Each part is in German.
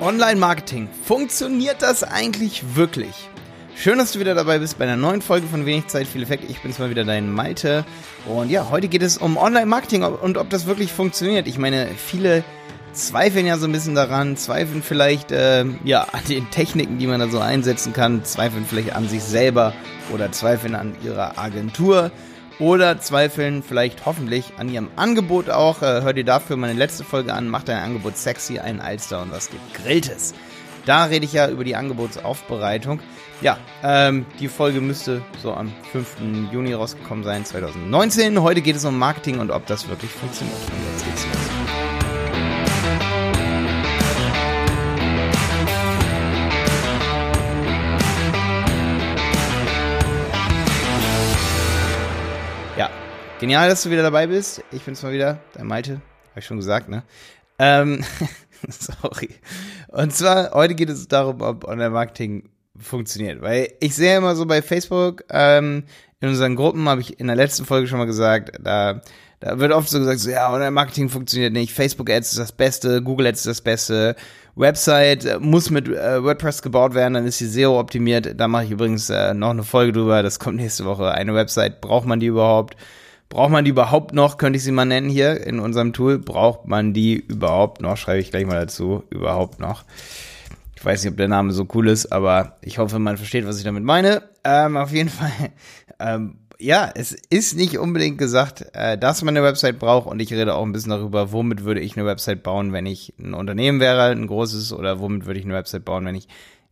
Online-Marketing. Funktioniert das eigentlich wirklich? Schön, dass du wieder dabei bist bei einer neuen Folge von Wenig Zeit, viel Effekt. Ich bin's mal wieder, dein Malte. Und ja, heute geht es um Online-Marketing und ob das wirklich funktioniert. Ich meine, viele zweifeln ja so ein bisschen daran, zweifeln vielleicht äh, ja an den Techniken, die man da so einsetzen kann, zweifeln vielleicht an sich selber oder zweifeln an ihrer Agentur oder zweifeln vielleicht hoffentlich an ihrem Angebot auch. Äh, hör dir dafür meine letzte Folge an, mach dein Angebot sexy, ein Alster und was gegrilltes. Da rede ich ja über die Angebotsaufbereitung. Ja, ähm, die Folge müsste so am 5. Juni rausgekommen sein, 2019. Heute geht es um Marketing und ob das wirklich funktioniert. Und jetzt geht's los. Genial, dass du wieder dabei bist. Ich bin's mal wieder, dein Malte. Hab ich schon gesagt, ne? Ähm, sorry. Und zwar, heute geht es darum, ob Online-Marketing funktioniert. Weil ich sehe immer so bei Facebook, ähm, in unseren Gruppen habe ich in der letzten Folge schon mal gesagt, da, da wird oft so gesagt, so, ja, Online-Marketing funktioniert nicht, Facebook-Ads ist das Beste, Google-Ads ist das Beste, Website muss mit äh, WordPress gebaut werden, dann ist sie SEO optimiert. Da mache ich übrigens äh, noch eine Folge drüber, das kommt nächste Woche. Eine Website, braucht man die überhaupt? Braucht man die überhaupt noch, könnte ich sie mal nennen hier in unserem Tool? Braucht man die überhaupt noch? Schreibe ich gleich mal dazu. Überhaupt noch. Ich weiß nicht, ob der Name so cool ist, aber ich hoffe, man versteht, was ich damit meine. Ähm, auf jeden Fall, ähm, ja, es ist nicht unbedingt gesagt, äh, dass man eine Website braucht und ich rede auch ein bisschen darüber, womit würde ich eine Website bauen, wenn ich ein Unternehmen wäre, ein großes, oder womit würde ich eine Website bauen, wenn ich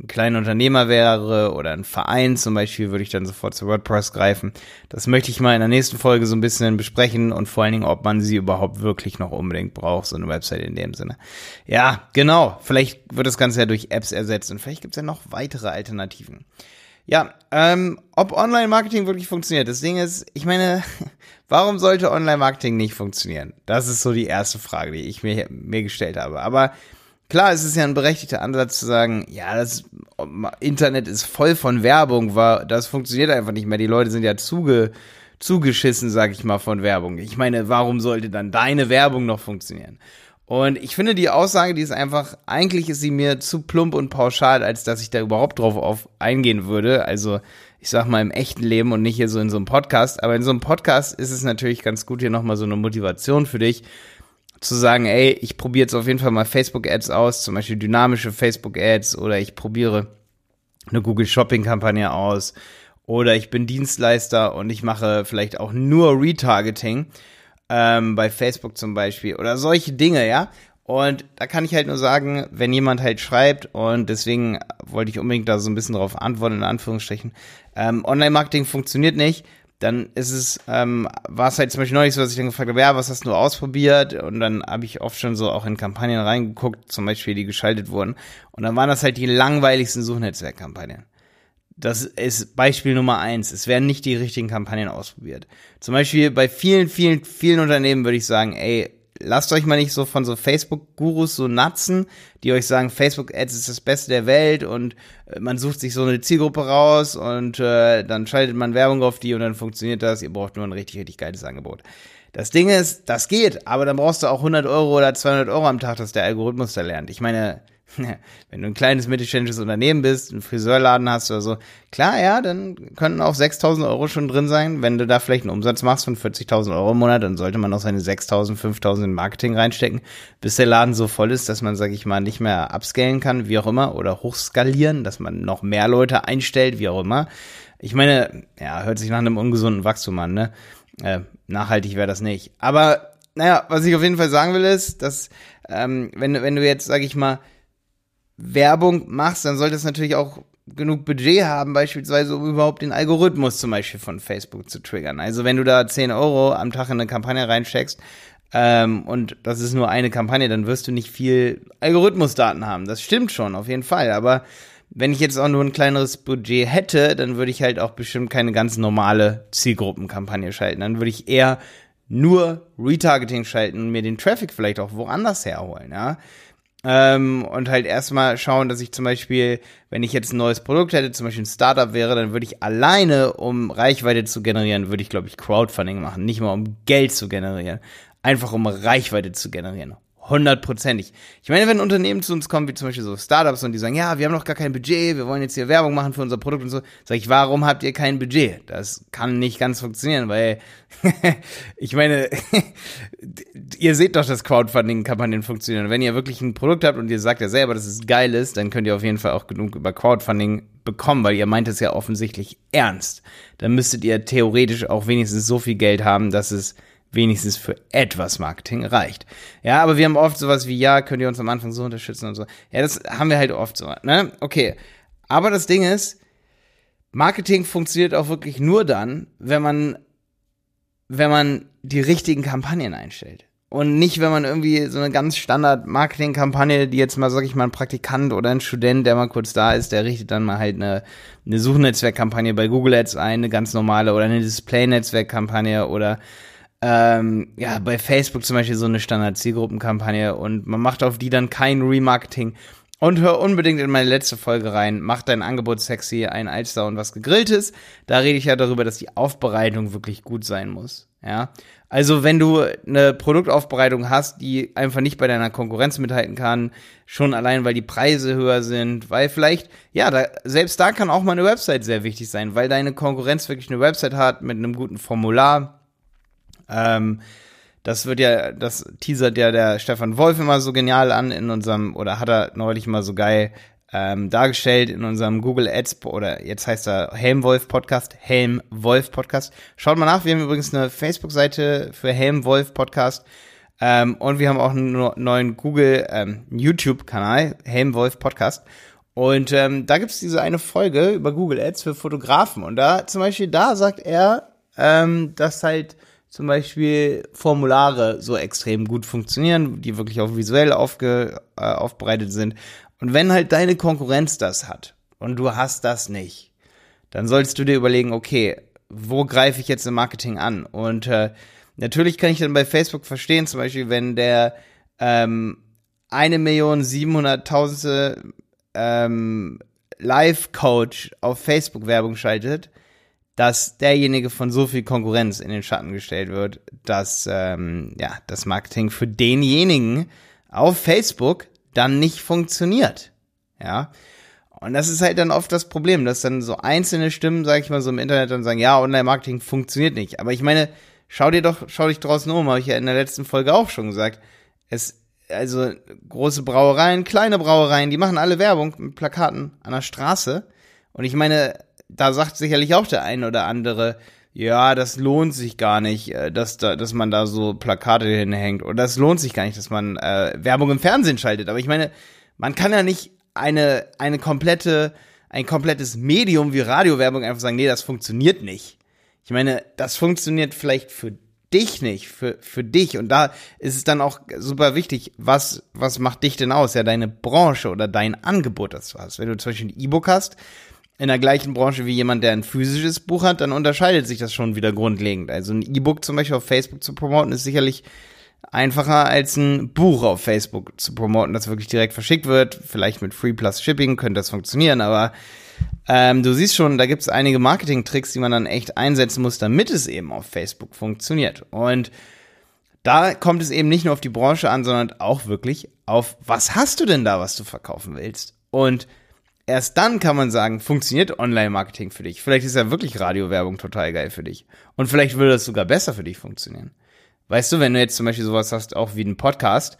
ein kleiner Unternehmer wäre oder ein Verein zum Beispiel, würde ich dann sofort zu WordPress greifen. Das möchte ich mal in der nächsten Folge so ein bisschen besprechen und vor allen Dingen, ob man sie überhaupt wirklich noch unbedingt braucht, so eine Website in dem Sinne. Ja, genau. Vielleicht wird das Ganze ja durch Apps ersetzt und vielleicht gibt es ja noch weitere Alternativen. Ja, ähm, ob Online-Marketing wirklich funktioniert. Das Ding ist, ich meine, warum sollte Online-Marketing nicht funktionieren? Das ist so die erste Frage, die ich mir, mir gestellt habe. Aber Klar, es ist ja ein berechtigter Ansatz zu sagen, ja, das Internet ist voll von Werbung, war, das funktioniert einfach nicht mehr. Die Leute sind ja zuge, zugeschissen, sag ich mal, von Werbung. Ich meine, warum sollte dann deine Werbung noch funktionieren? Und ich finde die Aussage, die ist einfach, eigentlich ist sie mir zu plump und pauschal, als dass ich da überhaupt drauf auf eingehen würde. Also, ich sag mal im echten Leben und nicht hier so in so einem Podcast. Aber in so einem Podcast ist es natürlich ganz gut, hier nochmal so eine Motivation für dich, zu sagen, ey, ich probiere jetzt auf jeden Fall mal Facebook-Ads aus, zum Beispiel dynamische Facebook-Ads oder ich probiere eine Google Shopping-Kampagne aus oder ich bin Dienstleister und ich mache vielleicht auch nur Retargeting ähm, bei Facebook zum Beispiel oder solche Dinge, ja. Und da kann ich halt nur sagen, wenn jemand halt schreibt und deswegen wollte ich unbedingt da so ein bisschen drauf antworten, in Anführungsstrichen, ähm, Online-Marketing funktioniert nicht, dann ist es, ähm, war es halt zum Beispiel neulich so, dass ich dann gefragt habe, ja, was hast du ausprobiert? Und dann habe ich oft schon so auch in Kampagnen reingeguckt, zum Beispiel, die geschaltet wurden. Und dann waren das halt die langweiligsten Suchnetzwerkkampagnen. Das ist Beispiel Nummer eins. Es werden nicht die richtigen Kampagnen ausprobiert. Zum Beispiel bei vielen, vielen, vielen Unternehmen würde ich sagen, ey, lasst euch mal nicht so von so Facebook-Gurus so natzen, die euch sagen, Facebook-Ads ist das Beste der Welt und äh, man sucht sich so eine Zielgruppe raus und äh, dann schaltet man Werbung auf die und dann funktioniert das. Ihr braucht nur ein richtig, richtig geiles Angebot. Das Ding ist, das geht, aber dann brauchst du auch 100 Euro oder 200 Euro am Tag, dass der Algorithmus da lernt. Ich meine, wenn du ein kleines mittelständisches Unternehmen bist, einen Friseurladen hast oder so, klar, ja, dann könnten auch 6.000 Euro schon drin sein. Wenn du da vielleicht einen Umsatz machst von 40.000 Euro im Monat, dann sollte man auch seine 6.000, 5.000 in Marketing reinstecken, bis der Laden so voll ist, dass man, sag ich mal, nicht mehr upscalen kann, wie auch immer, oder hochskalieren, dass man noch mehr Leute einstellt, wie auch immer. Ich meine, ja, hört sich nach einem ungesunden Wachstum an, ne? Äh, nachhaltig wäre das nicht. Aber, naja, was ich auf jeden Fall sagen will, ist, dass, ähm, wenn, wenn du jetzt, sag ich mal, Werbung machst, dann solltest du natürlich auch genug Budget haben, beispielsweise, um überhaupt den Algorithmus zum Beispiel von Facebook zu triggern. Also wenn du da 10 Euro am Tag in eine Kampagne reinsteckst, ähm, und das ist nur eine Kampagne, dann wirst du nicht viel Algorithmusdaten haben. Das stimmt schon, auf jeden Fall. Aber wenn ich jetzt auch nur ein kleineres Budget hätte, dann würde ich halt auch bestimmt keine ganz normale Zielgruppenkampagne schalten. Dann würde ich eher nur Retargeting schalten und mir den Traffic vielleicht auch woanders herholen, ja. Ähm, und halt erstmal schauen, dass ich zum Beispiel, wenn ich jetzt ein neues Produkt hätte, zum Beispiel ein Startup wäre, dann würde ich alleine, um Reichweite zu generieren, würde ich, glaube ich, Crowdfunding machen. Nicht mal um Geld zu generieren. Einfach um Reichweite zu generieren. Hundertprozentig. Ich meine, wenn Unternehmen zu uns kommen, wie zum Beispiel so Startups und die sagen, ja, wir haben noch gar kein Budget, wir wollen jetzt hier Werbung machen für unser Produkt und so, sage ich, warum habt ihr kein Budget? Das kann nicht ganz funktionieren, weil ich meine, ihr seht doch, dass Crowdfunding-Kampagnen funktionieren. wenn ihr wirklich ein Produkt habt und ihr sagt ja selber, dass es geil ist, dann könnt ihr auf jeden Fall auch genug über Crowdfunding bekommen, weil ihr meint es ja offensichtlich ernst. Dann müsstet ihr theoretisch auch wenigstens so viel Geld haben, dass es wenigstens für etwas Marketing reicht. Ja, aber wir haben oft sowas wie, ja, könnt ihr uns am Anfang so unterstützen und so. Ja, das haben wir halt oft so, ne? Okay. Aber das Ding ist, Marketing funktioniert auch wirklich nur dann, wenn man, wenn man die richtigen Kampagnen einstellt. Und nicht, wenn man irgendwie so eine ganz Standard Marketing-Kampagne, die jetzt mal, sag ich mal, ein Praktikant oder ein Student, der mal kurz da ist, der richtet dann mal halt eine, eine Suchnetzwerkkampagne bei Google Ads ein, eine ganz normale oder eine Display-Netzwerkkampagne oder ähm, ja, bei Facebook zum Beispiel so eine Standard-Zielgruppenkampagne und man macht auf die dann kein Remarketing. Und hör unbedingt in meine letzte Folge rein. Mach dein Angebot sexy, ein Alster und was gegrilltes. Da rede ich ja darüber, dass die Aufbereitung wirklich gut sein muss. Ja. Also, wenn du eine Produktaufbereitung hast, die einfach nicht bei deiner Konkurrenz mithalten kann, schon allein, weil die Preise höher sind, weil vielleicht, ja, da, selbst da kann auch mal eine Website sehr wichtig sein, weil deine Konkurrenz wirklich eine Website hat mit einem guten Formular, ähm, das wird ja, das teasert ja der Stefan Wolf immer so genial an in unserem, oder hat er neulich mal so geil ähm, dargestellt in unserem Google Ads, oder jetzt heißt er Helmwolf Podcast, Helm Wolf Podcast. Schaut mal nach, wir haben übrigens eine Facebook-Seite für Helm Wolf Podcast. Ähm, und wir haben auch einen neuen Google ähm, YouTube-Kanal, Helm Wolf Podcast. Und ähm, da gibt's diese eine Folge über Google Ads für Fotografen. Und da zum Beispiel, da sagt er, ähm, dass halt zum Beispiel Formulare so extrem gut funktionieren, die wirklich auch visuell aufge, äh, aufbereitet sind. Und wenn halt deine Konkurrenz das hat und du hast das nicht, dann solltest du dir überlegen, okay, wo greife ich jetzt im Marketing an? Und äh, natürlich kann ich dann bei Facebook verstehen, zum Beispiel, wenn der ähm, eine Million siebenhunderttausendste ähm, Live-Coach auf Facebook Werbung schaltet, dass derjenige von so viel Konkurrenz in den Schatten gestellt wird, dass ähm, ja das Marketing für denjenigen auf Facebook dann nicht funktioniert. Ja. Und das ist halt dann oft das Problem, dass dann so einzelne Stimmen, sag ich mal, so im Internet dann sagen, ja, Online-Marketing funktioniert nicht. Aber ich meine, schau dir doch, schau dich draußen um, habe ich ja in der letzten Folge auch schon gesagt. Es, also große Brauereien, kleine Brauereien, die machen alle Werbung mit Plakaten an der Straße. Und ich meine, da sagt sicherlich auch der ein oder andere, ja, das lohnt sich gar nicht, äh, dass da, dass man da so Plakate hinhängt oder das lohnt sich gar nicht, dass man äh, Werbung im Fernsehen schaltet. Aber ich meine, man kann ja nicht eine eine komplette ein komplettes Medium wie Radiowerbung einfach sagen, nee, das funktioniert nicht. Ich meine, das funktioniert vielleicht für dich nicht, für, für dich. Und da ist es dann auch super wichtig, was, was macht dich denn aus? Ja, deine Branche oder dein Angebot, das du hast. Wenn du zum Beispiel ein E-Book hast, in der gleichen Branche wie jemand, der ein physisches Buch hat, dann unterscheidet sich das schon wieder grundlegend. Also ein E-Book zum Beispiel auf Facebook zu promoten, ist sicherlich einfacher als ein Buch auf Facebook zu promoten, das wirklich direkt verschickt wird. Vielleicht mit Free Plus Shipping könnte das funktionieren, aber ähm, du siehst schon, da gibt es einige Marketing-Tricks, die man dann echt einsetzen muss, damit es eben auf Facebook funktioniert. Und da kommt es eben nicht nur auf die Branche an, sondern auch wirklich auf, was hast du denn da, was du verkaufen willst? Und erst dann kann man sagen, funktioniert Online-Marketing für dich. Vielleicht ist ja wirklich Radiowerbung total geil für dich. Und vielleicht würde das sogar besser für dich funktionieren. Weißt du, wenn du jetzt zum Beispiel sowas hast, auch wie einen Podcast,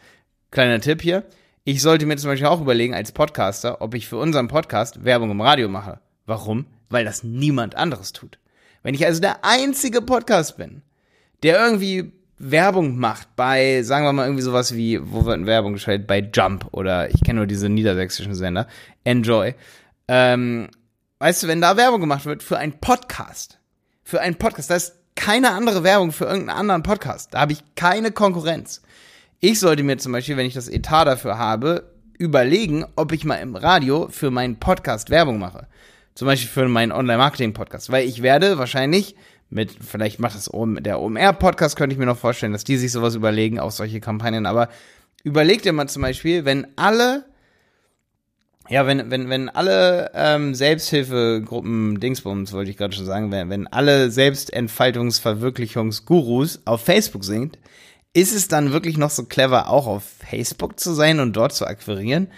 kleiner Tipp hier, ich sollte mir zum Beispiel auch überlegen als Podcaster, ob ich für unseren Podcast Werbung im Radio mache. Warum? Weil das niemand anderes tut. Wenn ich also der einzige Podcast bin, der irgendwie Werbung macht bei, sagen wir mal, irgendwie sowas wie, wo wird Werbung geschaltet? Bei Jump oder ich kenne nur diese niedersächsischen Sender, Enjoy. Ähm, weißt du, wenn da Werbung gemacht wird für einen Podcast, für einen Podcast, da ist keine andere Werbung für irgendeinen anderen Podcast. Da habe ich keine Konkurrenz. Ich sollte mir zum Beispiel, wenn ich das Etat dafür habe, überlegen, ob ich mal im Radio für meinen Podcast Werbung mache. Zum Beispiel für meinen Online-Marketing-Podcast. Weil ich werde wahrscheinlich mit, vielleicht macht das der OMR-Podcast, könnte ich mir noch vorstellen, dass die sich sowas überlegen, auch solche Kampagnen. Aber überleg dir mal zum Beispiel, wenn alle, ja, wenn, wenn, wenn alle ähm, Selbsthilfegruppen, Dingsbums, wollte ich gerade schon sagen, wenn, wenn alle Selbstentfaltungsverwirklichungsgurus auf Facebook sind, ist es dann wirklich noch so clever, auch auf Facebook zu sein und dort zu akquirieren?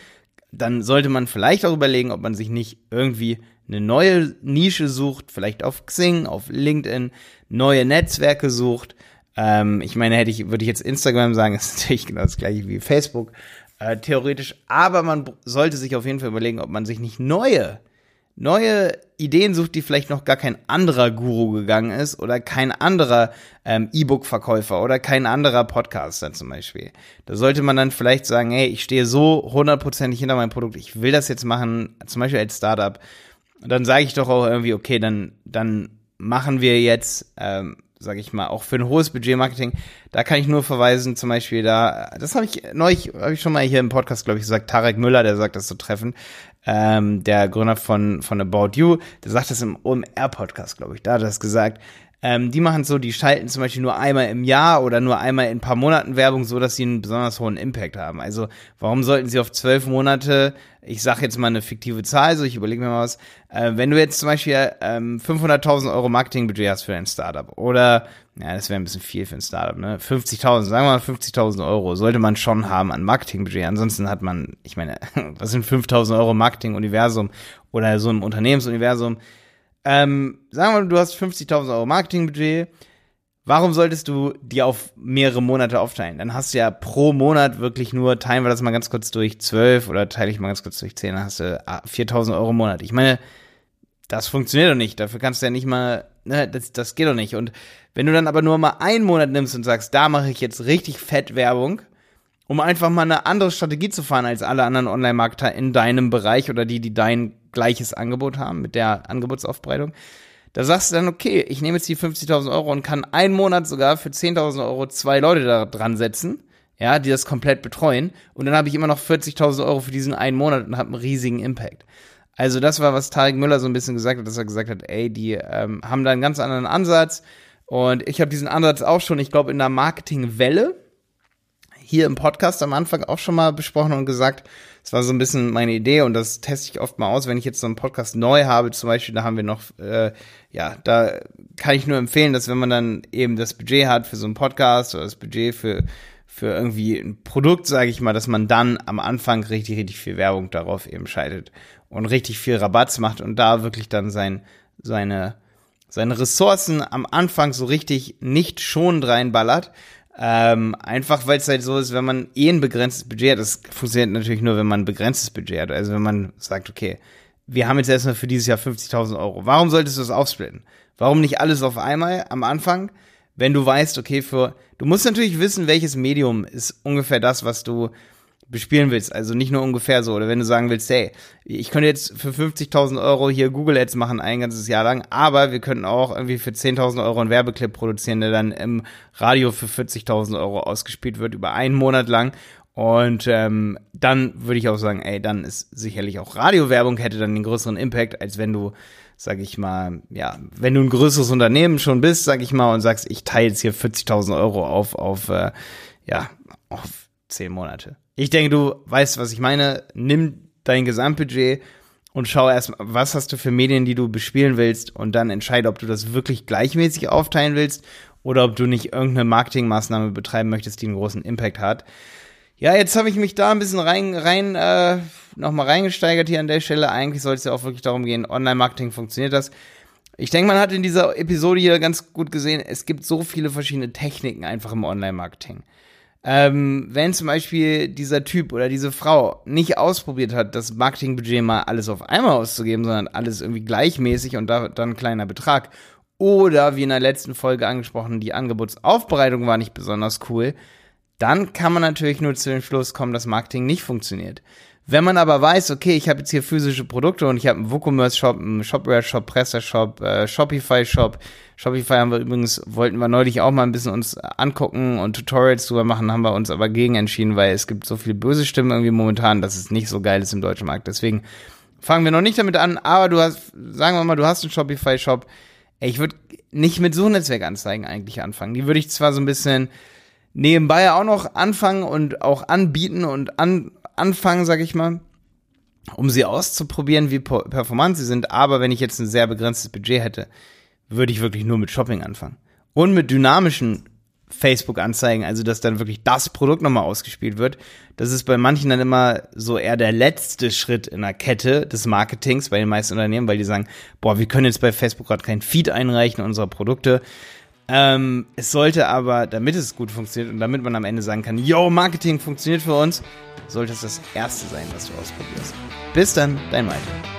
Dann sollte man vielleicht auch überlegen, ob man sich nicht irgendwie eine neue Nische sucht, vielleicht auf Xing, auf LinkedIn, neue Netzwerke sucht. Ähm, ich meine, hätte ich, würde ich jetzt Instagram sagen, ist natürlich genau das gleiche wie Facebook, äh, theoretisch. Aber man sollte sich auf jeden Fall überlegen, ob man sich nicht neue neue Ideen sucht, die vielleicht noch gar kein anderer Guru gegangen ist oder kein anderer ähm, E-Book-Verkäufer oder kein anderer Podcaster zum Beispiel. Da sollte man dann vielleicht sagen, hey, ich stehe so hundertprozentig hinter meinem Produkt, ich will das jetzt machen, zum Beispiel als Startup. Dann sage ich doch auch irgendwie, okay, dann, dann machen wir jetzt, ähm, sage ich mal, auch für ein hohes Budget Marketing, da kann ich nur verweisen, zum Beispiel da, das habe ich neulich, habe ich schon mal hier im Podcast, glaube ich, gesagt, Tarek Müller, der sagt das so treffend, ähm, der Gründer von, von About You, der sagt das im OMR-Podcast, glaube ich, da hat er das gesagt. Ähm, die machen so, die schalten zum Beispiel nur einmal im Jahr oder nur einmal in ein paar Monaten Werbung, so dass sie einen besonders hohen Impact haben. Also warum sollten sie auf zwölf Monate, ich sage jetzt mal eine fiktive Zahl, so ich überlege mir mal was, äh, wenn du jetzt zum Beispiel ähm, 500.000 Euro Marketingbudget hast für ein Startup oder ja, das wäre ein bisschen viel für ein Startup, ne? 50.000, sagen wir mal 50.000 Euro sollte man schon haben an Marketingbudget. Ansonsten hat man, ich meine, was sind 5.000 Euro Marketinguniversum oder so ein Unternehmensuniversum? Ähm, sagen wir mal, du hast 50.000 Euro Marketingbudget. Warum solltest du die auf mehrere Monate aufteilen? Dann hast du ja pro Monat wirklich nur, teilen wir das mal ganz kurz durch 12 oder teile ich mal ganz kurz durch 10, dann hast du 4.000 ah, Euro im Monat. Ich meine, das funktioniert doch nicht. Dafür kannst du ja nicht mal, ne, das, das geht doch nicht. Und wenn du dann aber nur mal einen Monat nimmst und sagst, da mache ich jetzt richtig fett Werbung, um einfach mal eine andere Strategie zu fahren als alle anderen Online-Marketer in deinem Bereich oder die, die dein gleiches Angebot haben mit der Angebotsaufbreitung, da sagst du dann, okay, ich nehme jetzt die 50.000 Euro und kann einen Monat sogar für 10.000 Euro zwei Leute da dran setzen, ja, die das komplett betreuen und dann habe ich immer noch 40.000 Euro für diesen einen Monat und habe einen riesigen Impact. Also das war, was Tarek Müller so ein bisschen gesagt hat, dass er gesagt hat, ey, die ähm, haben da einen ganz anderen Ansatz. Und ich habe diesen Ansatz auch schon, ich glaube, in der Marketingwelle hier im Podcast am Anfang auch schon mal besprochen und gesagt, es war so ein bisschen meine Idee und das teste ich oft mal aus, wenn ich jetzt so einen Podcast neu habe, zum Beispiel, da haben wir noch, äh, ja, da kann ich nur empfehlen, dass wenn man dann eben das Budget hat für so einen Podcast oder das Budget für für irgendwie ein Produkt, sage ich mal, dass man dann am Anfang richtig, richtig viel Werbung darauf eben schaltet und richtig viel Rabatz macht und da wirklich dann sein, seine, seine Ressourcen am Anfang so richtig nicht schon reinballert. Ähm, einfach weil es halt so ist, wenn man eh ein begrenztes Budget hat, das funktioniert natürlich nur, wenn man ein begrenztes Budget hat. Also wenn man sagt, okay, wir haben jetzt erstmal für dieses Jahr 50.000 Euro. Warum solltest du das aufsplitten? Warum nicht alles auf einmal am Anfang? Wenn du weißt, okay, für, du musst natürlich wissen, welches Medium ist ungefähr das, was du bespielen willst. Also nicht nur ungefähr so. Oder wenn du sagen willst, hey, ich könnte jetzt für 50.000 Euro hier Google Ads machen ein ganzes Jahr lang, aber wir könnten auch irgendwie für 10.000 Euro einen Werbeclip produzieren, der dann im Radio für 40.000 Euro ausgespielt wird über einen Monat lang. Und ähm, dann würde ich auch sagen, ey, dann ist sicherlich auch Radiowerbung hätte dann den größeren Impact, als wenn du, sag ich mal, ja, wenn du ein größeres Unternehmen schon bist, sag ich mal, und sagst, ich teile jetzt hier 40.000 Euro auf, auf, äh, ja, auf zehn Monate. Ich denke, du weißt, was ich meine. Nimm dein Gesamtbudget und schau erstmal, was hast du für Medien, die du bespielen willst und dann entscheide, ob du das wirklich gleichmäßig aufteilen willst oder ob du nicht irgendeine Marketingmaßnahme betreiben möchtest, die einen großen Impact hat. Ja, jetzt habe ich mich da ein bisschen rein, rein äh, nochmal reingesteigert hier an der Stelle. Eigentlich soll es ja auch wirklich darum gehen, Online-Marketing funktioniert das. Ich denke, man hat in dieser Episode hier ganz gut gesehen, es gibt so viele verschiedene Techniken einfach im Online-Marketing. Ähm, wenn zum Beispiel dieser Typ oder diese Frau nicht ausprobiert hat, das Marketingbudget mal alles auf einmal auszugeben, sondern alles irgendwie gleichmäßig und da, dann ein kleiner Betrag. Oder wie in der letzten Folge angesprochen, die Angebotsaufbereitung war nicht besonders cool, dann kann man natürlich nur zu dem Schluss kommen, dass Marketing nicht funktioniert. Wenn man aber weiß, okay, ich habe jetzt hier physische Produkte und ich habe einen WooCommerce-Shop, einen Shopware-Shop, Presser-Shop, äh, Shopify-Shop. Shopify haben wir übrigens, wollten wir neulich auch mal ein bisschen uns angucken und Tutorials drüber machen, haben wir uns aber gegen entschieden, weil es gibt so viele böse Stimmen irgendwie momentan, dass es nicht so geil ist im deutschen Markt. Deswegen fangen wir noch nicht damit an, aber du hast, sagen wir mal, du hast einen Shopify-Shop. Ich würde nicht mit Suchnetzwerkanzeigen eigentlich anfangen. Die würde ich zwar so ein bisschen nebenbei auch noch anfangen und auch anbieten und an, anfangen, sag ich mal, um sie auszuprobieren, wie performant sie sind. Aber wenn ich jetzt ein sehr begrenztes Budget hätte, würde ich wirklich nur mit Shopping anfangen. Und mit dynamischen Facebook-Anzeigen, also dass dann wirklich das Produkt nochmal ausgespielt wird. Das ist bei manchen dann immer so eher der letzte Schritt in der Kette des Marketings bei den meisten Unternehmen, weil die sagen, boah, wir können jetzt bei Facebook gerade kein Feed einreichen unserer Produkte. Ähm, es sollte aber, damit es gut funktioniert und damit man am Ende sagen kann, yo, Marketing funktioniert für uns, sollte es das erste sein, was du ausprobierst. Bis dann, dein Malte.